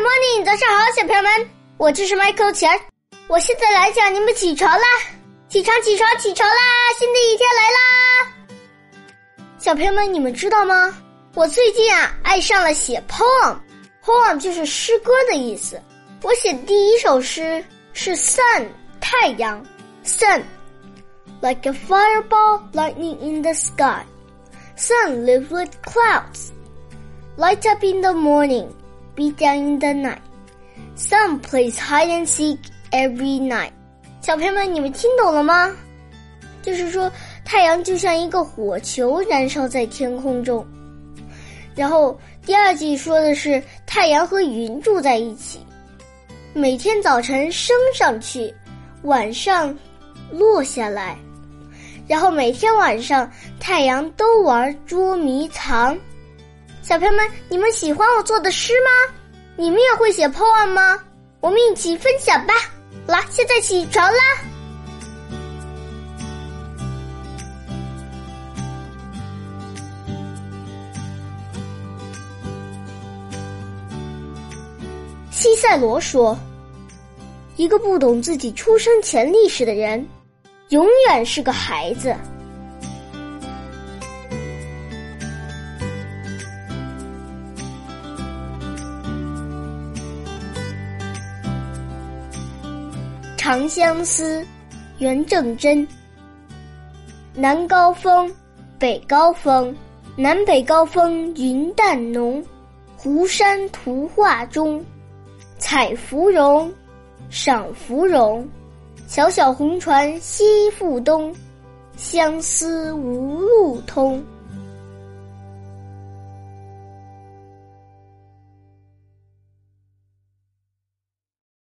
morning，早上好，小朋友们，我就是 Michael。我现在来讲你们起床啦，起床起床起床啦，新的一天来啦！小朋友们，你们知道吗？我最近啊爱上了写 poem，poem 就是诗歌的意思。我写的第一首诗是 sun 太阳，sun，like a fireball lightning in the sky。Sun lives with clouds. Light up in the morning, Be down in the night. Sun plays hide and seek every night. 小朋友们，你们听懂了吗？就是说，太阳就像一个火球燃烧在天空中。然后第二句说的是太阳和云住在一起，每天早晨升上去，晚上落下来。然后每天晚上，太阳都玩捉迷藏。小朋友们，你们喜欢我做的诗吗？你们也会写 poem 吗？我们一起分享吧！来，现在起床啦！西塞罗说：“一个不懂自己出生前历史的人。”永远是个孩子。《长相思》元正真。南高峰，北高峰，南北高峰云淡浓。湖山图画中，采芙蓉，赏芙蓉。小小红船西复东，相思无路通。